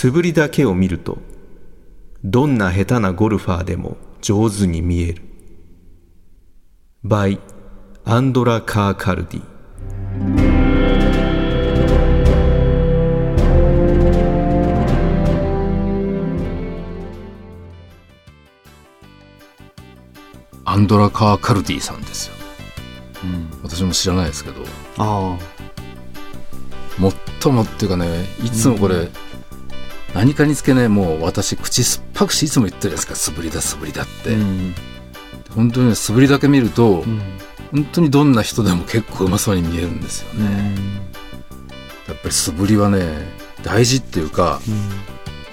素振りだけを見るとどんな下手なゴルファーでも上手に見える。by アンドラ・カー・カルディアンドラ・カー・カルディさんですよ。うん。私も知らないですけど。あ最もっていうかねいつもこれ、何かにつけねもう私口酸っぱくしていつも言ってるじゃないですか素振りだ素振りだって、あうん。本当にね素振りだけ見ると、うん。本当にどんな人でも結構うまそうに見えるんですよね、やっぱり素振りはね大事っていうか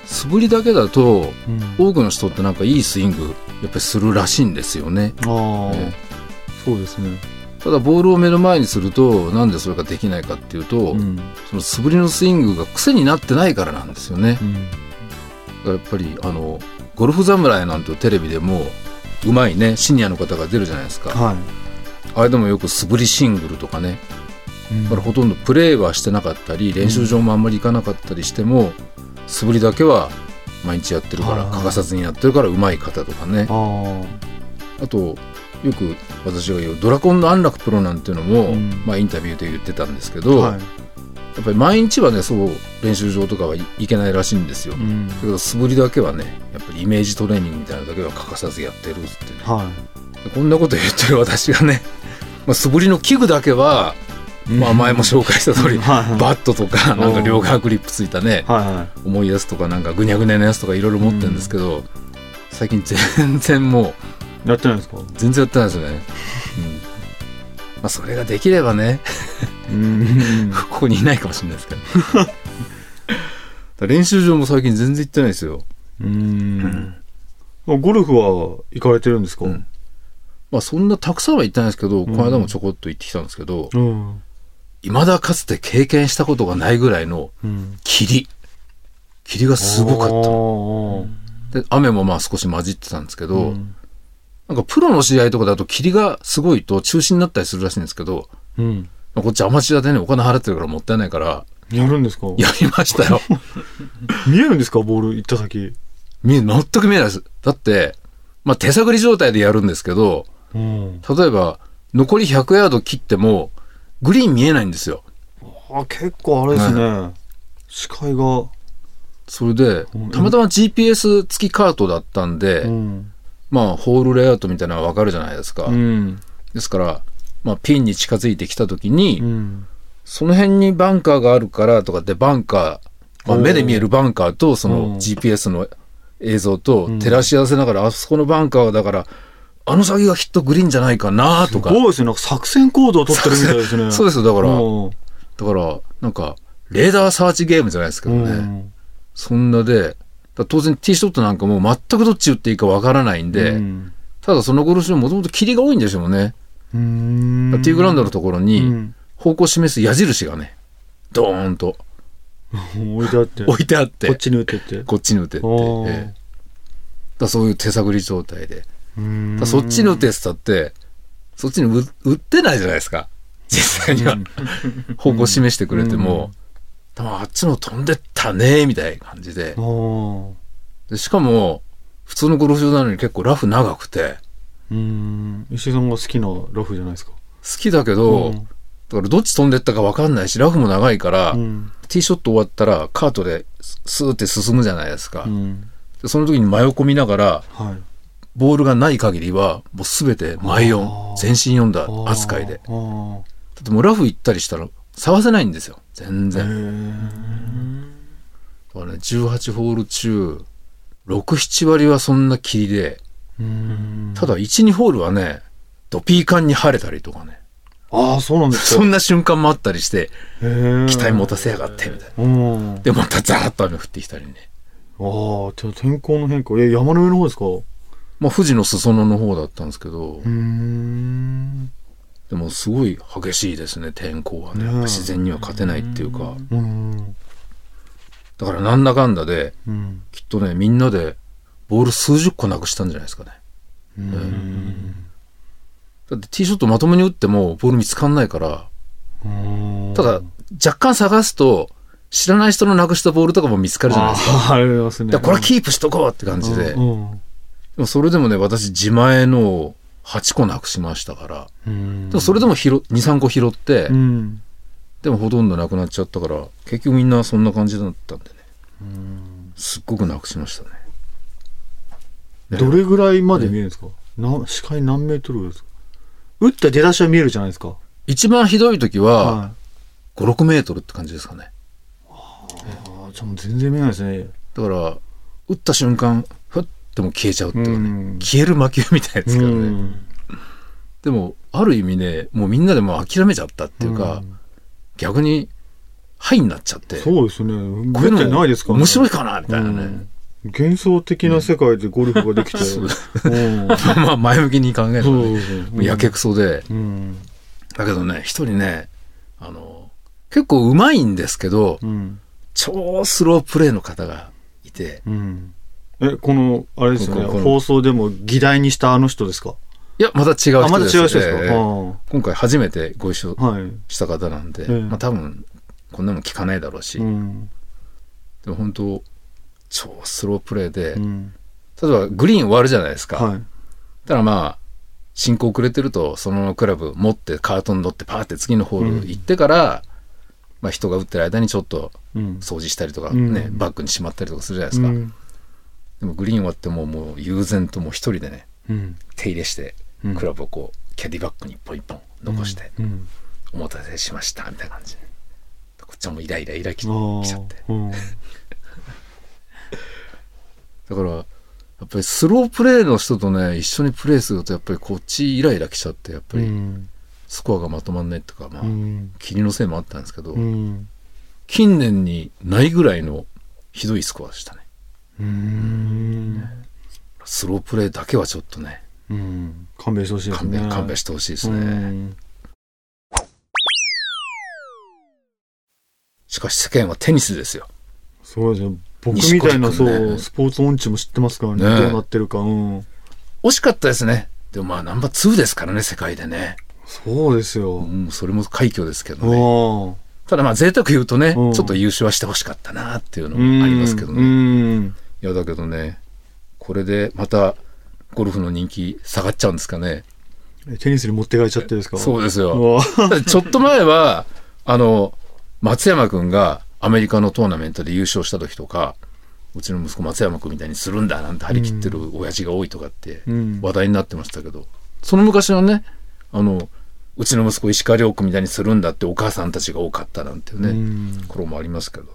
素振りだけだとうん。多くの人ってなんかいいスイングやっぱりするらしいんですよね。ああ。えそうですねただボールを目の前にするとなんでそれができないかっていうと、うん。その素振りのスイングが癖になってないからなんですよね。うん。やっぱりあのゴルフ侍なんてテレビでもうまいねシニアの方が出るじゃないですか。はい。あれでもよく素振りシングルとかね。だからほとんどプレーはしてなかったり練習場もあんまり行かなかったりしても、素振りだけは毎日やってるから欠かさずにやってるからうまい方とかね。ああとよく私が言うドラコンの安楽プロなんていうのも、うん。まあ、インタビューで言ってたんですけあど、はい。やっぱり毎日はねそう練習場とかは行けないらしいんですよ、だうん。けど素振りだけはねやっぱりイメージトレーニングみたいなのだけは欠かさずやってるってねはい。でこんなこと言ってる私がね、まあ、素振りの器具だけは、まあ、前も紹介した通り、バットとかなんか両側グリップついたね重いやつとかなんかぐにゃぐにゃのやつとかいろいろ持ってるんですけど、最近全然もうやってないですか？全然やってないですよね、うん。まあ、それができればね。うん。ここにいないかもしれないですけど。練習場も最近全然行ってないですよ、うん。ゴルフは行かれてるんですか？うん。まあそんなたくさんは行ってないですけど、この間もちょこっと行ってきたんですけどうん。未だかつて経験したことがないぐらいのうん。霧。霧がすごかった。ったで雨もまあ少し混じってたんですけど、うんなんかプロの試合とかだと霧がすごいと中止になったりするらしいんですけど、うん。まあこっちアマチュアでねお金払ってるからもったいないから。やるんですか？やりましたよ。見えるんですか？ボール行った先。見え全く見えないです。だってまあ手探り状態でやるんですけどうん。例えば残り100ヤード切ってもグリーン見えないんですよ。あ結構あれですね。視界が。それでうん。たまたま GPS 付きカートだったんで、うんまあホールレイアウトみたいなのがわかるじゃないですか、うん。ですから、まあ、ピンに近づいてきた時に、うん。その辺にバンカーがあるからとかでバンカー、まあ、目で見えるバンカーとそうん。の GPS の映像とうん照らし合わせながら、あそこのバンカーはだからあの先がきっとグリーンじゃないかなとか。すごいですね。作戦行動を取ってるみたいですね。そうですよ。だからうん。だからなんかレーダーサーチゲームじゃないですけどね、うん。そんなで当然ティーショットなんかもう全くどっち打っていいかわからないんで、うん。ただそのゴルフ場もともと霧が多いんでしょうね、うん。ティーグラウンドのところうにん。方向を示す矢印がねドーンと。置いてあって。置いてあって。こっちに打ってって。こっちに打てって、ええ。だそういう手探り状態で。だそっちに打てってたって、そっちに打打ってないじゃないですか。実際には。方向示してくれても、多分あっちの飛んでったね、みたいな感じで。でしかも、普通のゴルフ場なのに結構ラフ長くて、うん。石井さんが好きなラフじゃないですか。好きだけど、うん。だからどっち飛んでったか分かんないし、ラフも長いから、うん。ティーショット終わったらカートでススーって進むじゃないですか。うん。でその時に真横見ながら、はい。ボールがない限りは、もうすべて前あ4、ー。全身4だ扱いで。だってもうラフ行ったりしたら、探せないんですよ。全へ然。ー。だからね、18ホール中、6、7割はそんな霧で、うん。ただ1、2ホールはね、ドピーカンに晴れたりとかね、ああそうなんですか。そんな瞬間もあったりして、期待持たせやがって、みたいな。うん。で、またザーッと雨降ってきたりね。ああじゃあ天候の変化。え山の上の方ですか？うまあ、富士の裾野の方だったんですけど、でもすごい激しいですね、天候はね。自然には勝てないっていうか。うんだからなんだかんだで、うんきっとね、みんなでボール数十個なくしたんじゃないですかね。うんだってティーショットまともに打ってもボール見つかんないから、うんただ若干探すと知らない人のなくしたボールとかも見つかるじゃないですか。ありますね。これキープしとこうって感じで。でうんもそれでもね、私自前の8個なくしましたから。それでも拾2、3個拾って、うん。でもほとんどなくなっちゃったから、結局みんなそんな感じだったんでね。すっごくなくしましたね。ねどれぐらいまで見えるんですか？な視界何メートルですか？打った出だしは見えるじゃないですか。一番ひどい時は、はい。5、6メートルって感じですかね。ああ、じゃあもう全然見えないですね。だから、打った瞬間、ふっともう消えちゃうっていうかね、うん消える魔球みたいですからね。うんでも、ある意味ね、もうみんなでもう諦めちゃったっていうか、うん逆に、はいになっちゃって、そうですね。こういうめったにないですからね。面白いかなみたいなね。うん幻想的な世界でゴルフができて。うん まあ、前向きに考えるとやけくそで、うん。だけどね、一人ね、あの、結構うまいんですけど、うん。超スロープレーの方がいて、うん。え、この、あれですよね。放送でも議題にしたあの人ですか？いや、また違う人です。あ、また違う人ですか、ええ今回初めてご一緒。した方なんで、ええまあ多分、こんなの聞かないだろうし、うん。でも本当、超スロープレーで、うん。例えばグリーン終わるじゃないですか。はい。ただまあ、進行遅れてると、そのクラブ持ってカートに乗ってパーって次のホール行ってから、まあ人が打ってる間にちょっとうん。掃除したりとかうんね、バッグにしまったりとかするじゃないですか。うん。でもグリーン終わってもうもう悠然ともう一人でね、うん。手入れしてうん、クラブをこう、キャディバッグに一本一本残して、うん。お待たせしました、みたいな感じで。こっちはもうイライライラき。きちゃって。うん。だから、やっぱりスロープレーの人とね、一緒にプレーすると、やっぱりこっちイライラきちゃって、やっぱりうん。スコアがまとまんないとか、まあう、ん。霧のせいもあったんですけど、うん。近年にないぐらいのひどいスコアでしたね。うん。スロープレーだけはちょっとね、うん。勘弁してほしいですね。勘弁、勘弁してほしいですうね。ん。しかし世間はテニスですよ。そうですね。僕みたいな、ねう、スポーツ音痴も知ってますからね。ねどうなってるか。うん。惜しかったですね。でもまあナンバー2ですからね、世界でね。そうですよ。うん、それも快挙ですけどあね。あ。ただまあ贅沢言うとね、うんちょっと優勝はしてほしかったなっていうのもありますけどうね。ん。いやだけどね、これでまたゴルフの人気下がっちゃうんですかね。えテニスに持ってかれちゃってですか？そうですうよ。ちょっと前は、あの、松山くんがアメリカのトーナメントで優勝した時とか、うちの息子松山くんみたいにするんだなんて張り切ってる親父が多いとかってうん話題になってましたけど、その昔はね、あの、うちの息子石川遼君みたいにするんだってお母さんたちが多かったなんていうね、うん頃もありますけどね。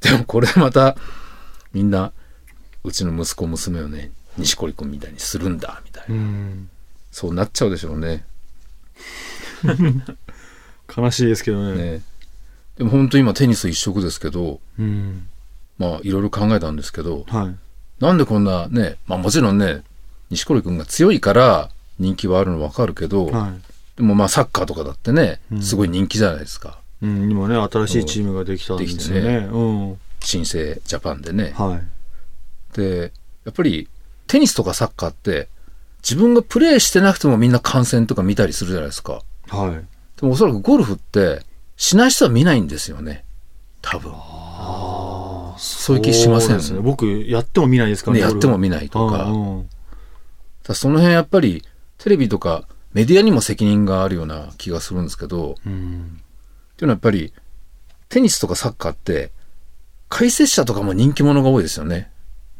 でもこれまた、みんな、うちの息子娘をね、錦織君みたいにするんだ、みたいな。うん。そうなっちゃうでしょうね。悲しいですけどね。ね。でも本当今テニス一色ですけど、うん。まあいろいろ考えたんですけど、はい。なんでこんなね、まあもちろんね、錦織君が強いから人気はあるのわかるけど、はでもまあサッカーとかだってねう、んすごい人気じゃないですか。い。うん、今ね、新しいチームができたんですよね。うん。新生ジャパンでね。はい。で、やっぱりテニスとかサッカーって自分がプレーしてなくてもみんな観戦とか見たりするじゃないですか。はい。でもおそらくゴルフってしない人は見ないんですよね。多分。ああ、そういう気しませんね。僕、やっても見ないですからね、やっても見見ないとか。うん。だその辺やっぱりテレビとかメディアにも責任があるような気がするんですけど、うん。っていうのはやっぱりテニスとかサッカーって解説者とかも人気者が多いですよね。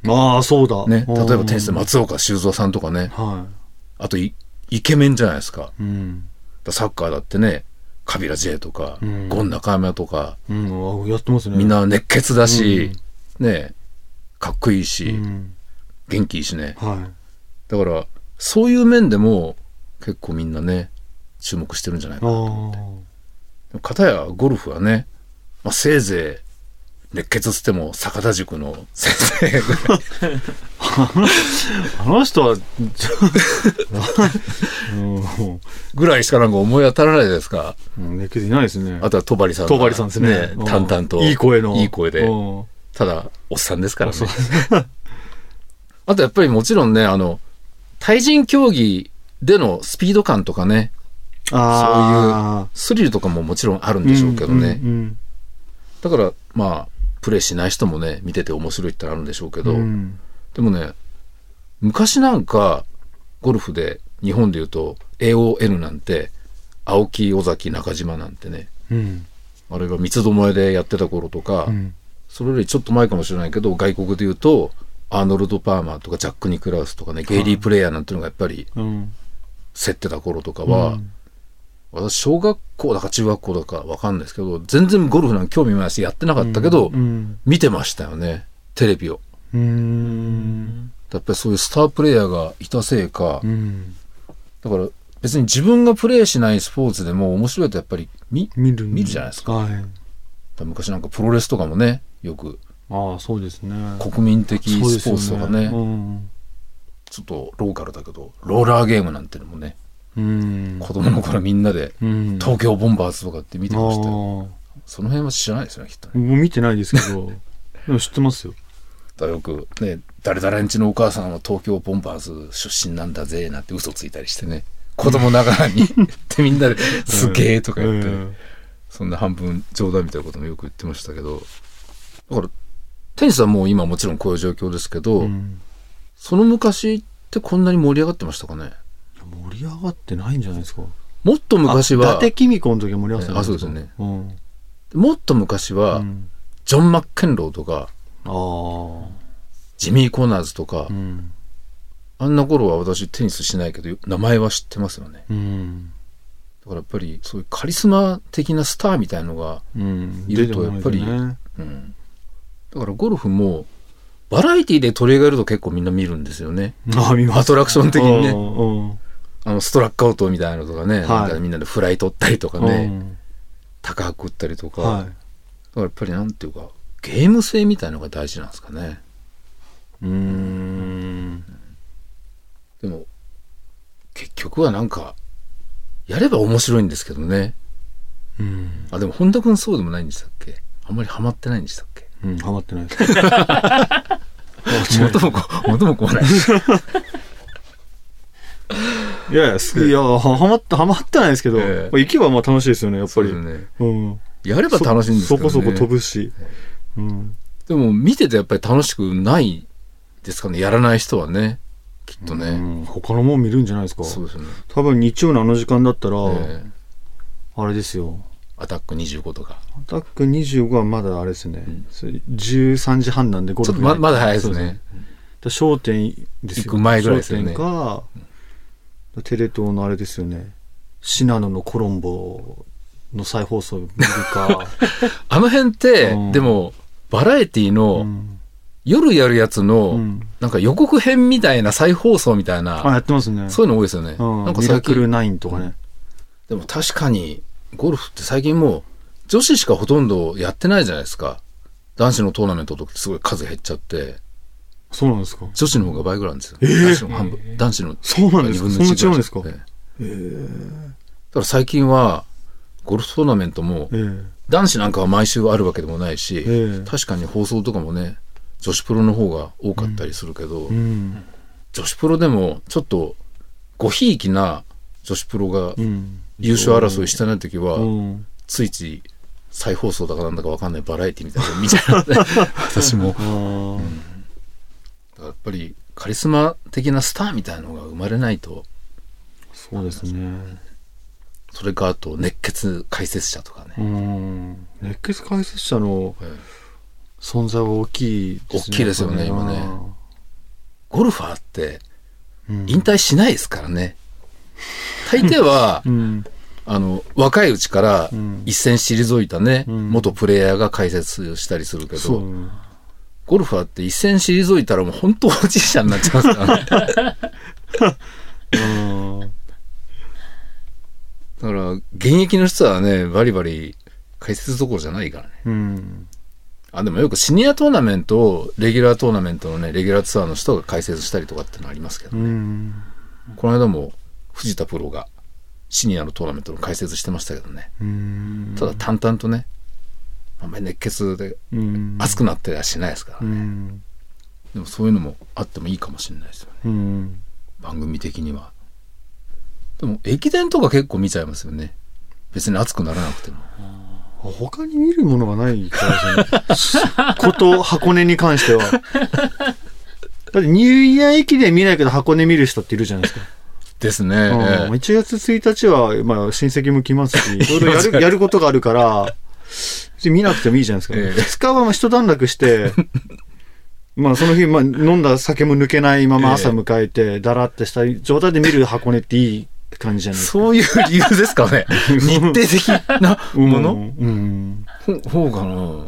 ああ、そうだ。ね。例えばテニスでも。松岡修造さんとかね。はあとイイケメンじゃないですか。い。うん。サッカーだってね、カビラ J とか、うんゴン中山とか、うん、あやってますね。みんな熱血だし、ね、かっこいいし、うん。元気いいしね。はだから、そういう面でも結構みんなね、注目してるんじゃないい。かな。ああ。かたやゴルフはね、まあ、せいぜい熱血つっても坂田塾の先生ぐらい あの人は、ぐらいしかなんか思い当たらないですか？うん、熱血いないですね。あとは戸張さんが。東張さんですね。うん淡々と。いい声の。いい声で。うんただ、おっさんですからねそう。あとやっぱりもちろんね、あの、対人競技でのスピード感とかね、あスリルとかももちろんあるんでしょうけどね。うんうんだから、まあ、プレイしない人もね、見てて面白いってあるんでしょうけど、うん。でもね、昔なんか、ゴルフで、日本で言うと、AON なんて、青木、尾崎、中島なんてね、うん。あれが三つどもえでやってた頃とか、うん。それよりちょっと前かもしれないけど、外国で言うと、アーノルド・パーマーとかジャック・ニクラウスとかね、ゲイリー・プレイヤーなんていうのがやっぱりうん。競ってた頃とかは、うん私、小学校だか中学校だかわかんないですけど、全然ゴルフなんか興味もないし、やってなかったけど、うん見てましたよね、テレビを。うん。やっぱりそういうスタープレイヤーがいたせいか、うん。だから別に自分がプレイしないスポーツでも面白いとやっぱり見、見る見るじゃないですか。はい。昔なんかプロレスとかもね、よく。ああそうですね。国民的スポーツとかね、うん。ちょっとローカルだけど、ローラーゲームなんてのもね、うん子供の頃みんなでうん。東京ボンバーズとかって見てましたよ。あその辺は知らないですよね、きっとね。あもう見てないですけど。でも知ってますよ。だよくね、誰々んちのお母さんは東京ボンバーズ出身なんだぜ、なんて嘘ついたりしてね、子供ながらにってみんなですげえとか言ってね、うん。そんな半分冗談みたいなこともよく言ってましたけど、だから、テニスはもう今もちろんこういう状況ですけど、うん。その昔ってこんなに盛り上がってましたかね？盛り上がってないんじゃないですか。もっと昔あ伊は、達公子の時は盛り上がってたんあそうですよね。うん。もっと昔は、うん。ジョン・マッケンローとか、ジミー・コナーズとか、うん。あんな頃は私テニスしないけど、名前は知ってますよね。うん。だからやっぱりそういうカリスマ的なスターみたいのが、うん。いるとやっぱりね。うん。だからゴルフも、バラエティで取り上げると結構みんな見るんですよね。あ見ます。アトラクション的にねあの、ストラックアウトみたいなのとかね、はい。なんかみんなでフライ取ったりとかね、うん。高く打ったりとか、はだからやっぱりなんていうか、ゲーム性みたいのが大事なんですかね。いうーん。でも、結局はなんか、やれば面白いんですけどね。うん。あ、でも本田君そうでもないんでしたっけ？あんまりハマってないんでしたっけ？うんハマってないです。元もこう、元もない。いやいやすいやはハマってハマってないですけど、ええ。まあ行けばまあ楽しいですよねやっぱり。そうですね。うん。やれば楽しいんですけど、ね。そこそこ飛ぶし、うん、でも見ててやっぱり楽しくないですかね。やらない人はね。きっとうね。ん。他のもん見るんじゃないですか。そうですよね。多分日曜のあの時間だったら、ええ。あれですよ。アタック25とか。アタック25はまだあれですね、ん。それ13時半なんでちょっとままだ早いですね。だ焦点ですよ行く前ぐらいですよね。焦点か、テレ東のあれですよね。信濃のコロンボの再放送見るか、あの辺って、うん。でも、バラエティうのん。夜やるやつの、うん。なんか予告編みたいな再放送みたいあな、やってますね。そういうの多いですよね。うん、なんかミラクルナインとかね、でも確かに、ゴルフって最近もう、女子しかほとんどやってないじゃないですか。男子のトーナメントとかすごい数減っちゃって、そうなんですか。女子の方が倍ぐらいあるんですよ。え男子の半分。男子のそうなんですか。二分の一そんな違うんですか。ええ。だから最近は、ゴルフトーナメントも、ええ。男子なんかは毎週あるわけでもないし、ええ。確かに放送とかもね、女子プロの方が多かったりするけど、うん。女子プロでもちょっとごひいきな女子プロがうん。優勝争いしてない時は、うん。ついつい再放送だかなんだかわかんないバラエティみたいなの見ちゃうね。私も。やっぱりカリスマ的なスターみたいなのが生まれないと、そうですね。それかあと熱血解説者とかね。うん。熱血解説者のええ。存在は大きい大きいですよね今ね。ゴルファーってうん。引退しないですからね。大抵は う、ん。あの、若いうちからうん。一戦退いたね、うん。元プレイヤーが解説したりするけど、ゴルファーって一戦退いたらもう本当おじいちゃんになっちゃいますからね。うんだから、現役の人はね、バリバリ解説どころじゃないからね。うんあ、でもよくシニアトーナメントを、レギュラートーナメントのね、レギュラーツアーの人が解説したりとかってのありますけど、うんこの間も藤田プロがシニアのトーナメントの解説してましたけどね。うんただ淡々とね、あんまり熱血でうん熱くなってりはしないですからうね。んでもそういうのもあってもいいかもしれないですよね。うん番組的には。でも、駅伝とか結構見ちゃいますよね。別に熱くならなくても。他に見るものがないからですね。こと箱根に関しては。だってニューイヤー駅伝見ないけど箱根見る人っているじゃないですか。ですね。うんええ1月1日は、まあ、親戚も来ますし、いろいろやる やることがあるから、見なくてもいいじゃないですか。ええ2日はまあ一段落して、まあその日、まあ飲んだ酒も抜けないまま朝迎えて、だらってした状態で見る箱根っていい感じじゃないですか。そういう理由ですかね。日程的なもの、うん。ほほうかな。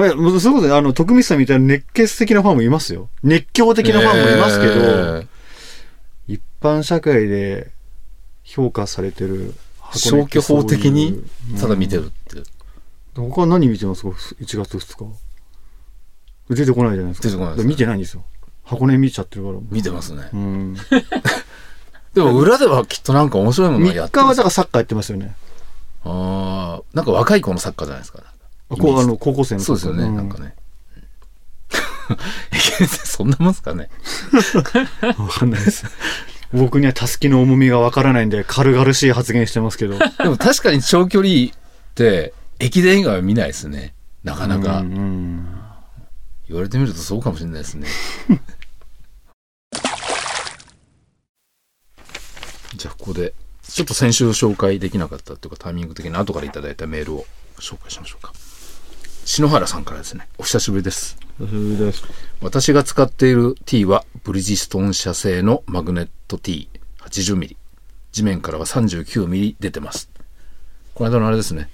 あれ、もうそういうことで、あの、徳光さんみたいな熱血的なファンもいますよ。熱狂的なファンもいますけど、え一般社会で評価されてるえ消去法的に？ただ見てる。るって。うん他は何見てますか ?1 月2日。出てこないじゃないですか。出てこないですだから見てないんですよ。箱根見ちゃってるから。見てますね。うん。でも裏ではきっとなんか面白いものをや3日はってますだからサッカーやってますよね。ああ、なんか若い子のサッカーじゃないですか。あこうあの、高校生のそうですよね、んなんかね。そんなもんですかね？わかんないです。僕にはたすきの重みがわからないんで、軽々しい発言してますけど。でも確かに長距離って駅伝以外は見ないですね。なかなか。うんうん言われてみるとそうかもしれないですね。じゃあここで、ちょっと先週紹介できなかったっていうかタイミング的に後からいただいたメールを紹介しましょうか。篠原さんからですね。お久しぶりです。それです。私が使っている T はブリヂストン社製のマグネット T80mm。地面からは 39mm 出てます。この間のあれですね。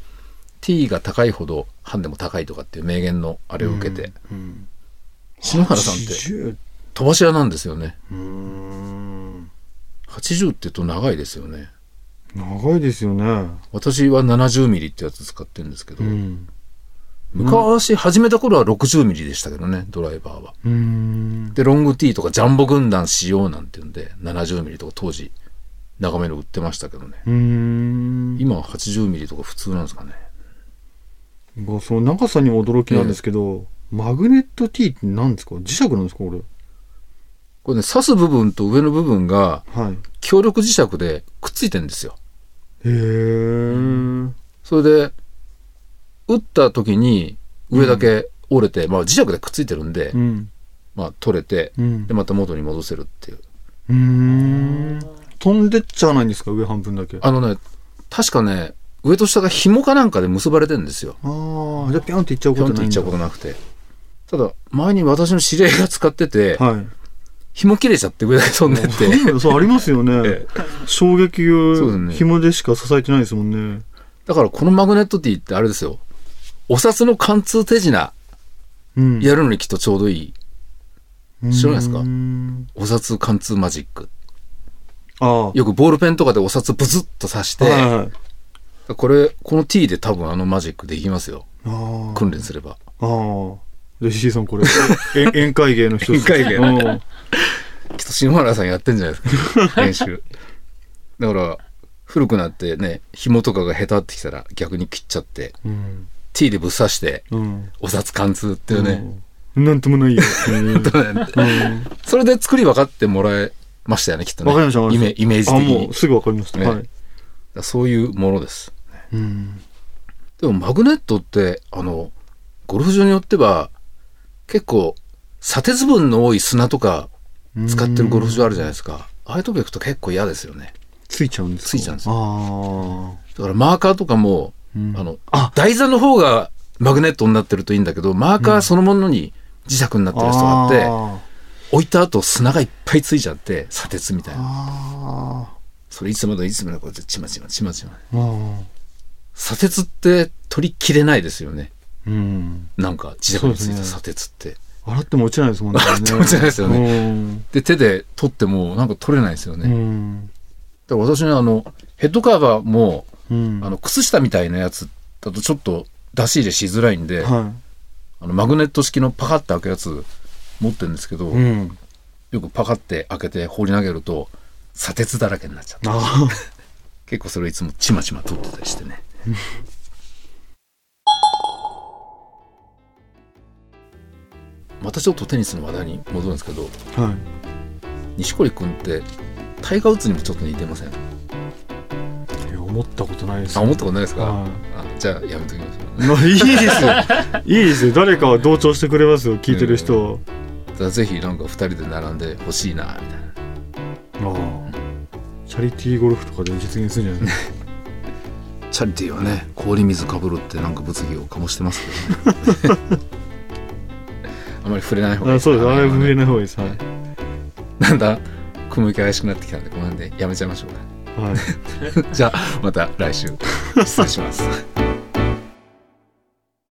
T が高いほどハンデも高いとかっていう名言のあれを受けて、うん。篠原さんって80飛ばし屋なんですよね。うーん。80って言うと長いですよね。長いですよね。私は 70mm ってやつ使ってるんですけど、うん。昔始めた頃は 60mm でしたけどね、ドライバーは。うーん。で、ロング T とかジャンボ軍団仕様なんていうんで、70mm とか当時長めの売ってましたけどね。うーん。今は 80mm とか普通なんですかね。まあその長さに驚きなんですけど、マグネット T って何ですか？磁石なんですかこれ？これね、刺す部分と上の部分がはい。強力磁石でくっついてるんですよ。へー。それで、打った時に上だけ折れて、まあ磁石でくっついてるんで、うん。まあ取れて、うんで、。また元に戻せるっていう。うーん。飛んでっちゃわないんですか上半分だけ？ああのね、確かね、上と下が紐かなんかで結ばれてるんですよ。あー、じゃあピョンっていっちゃうぴょんといっちゃうことないんだ。ことなくて。ただ、前に私の知り合いが使ってて、はい。紐切れちゃって上だけ飛んでって。そうありますよね。ええ衝撃を紐でしか支えてないですもんね。だからこのマグネットティーってあれですよ。お札の貫通手品うん。やるのにきっとちょうどいい。知らないですか？お札貫通マジック。ああ。よくボールペンとかでお札ブズッと刺して、はいはいこれ、この T で多分あのマジックできますよ。ああ。訓練すれば。ああ。で、石井さんこれ、え 宴会芸の一つ。宴会芸うんきっと篠原さんやってんじゃないですか。練習。だから、古くなってね、紐とかが下手ってきたら逆に切っちゃって、うん。T でぶっ刺して、うん。お札貫通っていうね。うん。なんともないよ。うんうんそれで作り分かってもらえましたよね、きっとね。わかりましたイメージ的あ、にもう。すぐわかりました。ねはい。そういうものです。うん。でもマグネットって、あの、ゴルフ場によっては、結構、砂鉄分の多い砂とか使ってるゴルフ場あるじゃないですか。ああいうとこ行くと結構嫌ですよね。ついちゃうんですか？ついちゃうんですよあだからマーカーとかも、うんあの、あ台座の方がマグネットになってるといいんだけど、マーカーそのものに磁石になっあ。てるやつがあって、あ置いた後砂がいっぱいついちゃって、砂鉄みたいな。あ。それいつまでいつまでこうやってちまちまちまちま。砂鉄って取りきれないですよね。うん。なんか磁石についた砂鉄って。洗っても落ちないですもんね。洗っても落ちないですよねね。で、手で取ってもなんか取れないですよね。うだん。から私ね、あの、ヘッドカーバーも、うん。あの、靴下みたいなやつだとちょっと出し入れしづらいんで、はあの、マグネット式のパカッて開くやつ持ってるんですけど、い。うん。よくパカッて開けて放り投げると、砂鉄だらけになっちゃって、ああ。結構それをいつもちまちま取ってたりしてね。またちょっとテニスの話題に戻るんですけど、はい。錦織君ってタイガー・ウッズにもちょっと似てません？思ったことないです。あ思ったことないですか、はい。あじゃあやめときましょうまあいいですよ。いいですよ。誰かは同調してくれますよ聞いてる人、だからぜひなんか2人で並んでほしいなみたいな。ああ。チャリティーゴルフとかで実現するんじゃない？ですかチャリティーはね氷水かぶるってなんか物議を醸してますけどね。あまり触れない方がいいあそうです。あれ今ね触れない方がいいです。はい、なんだ？雲行き怪しくなってきたんでこの辺でやめちゃいましょうか。はい。じゃあまた来週。失礼します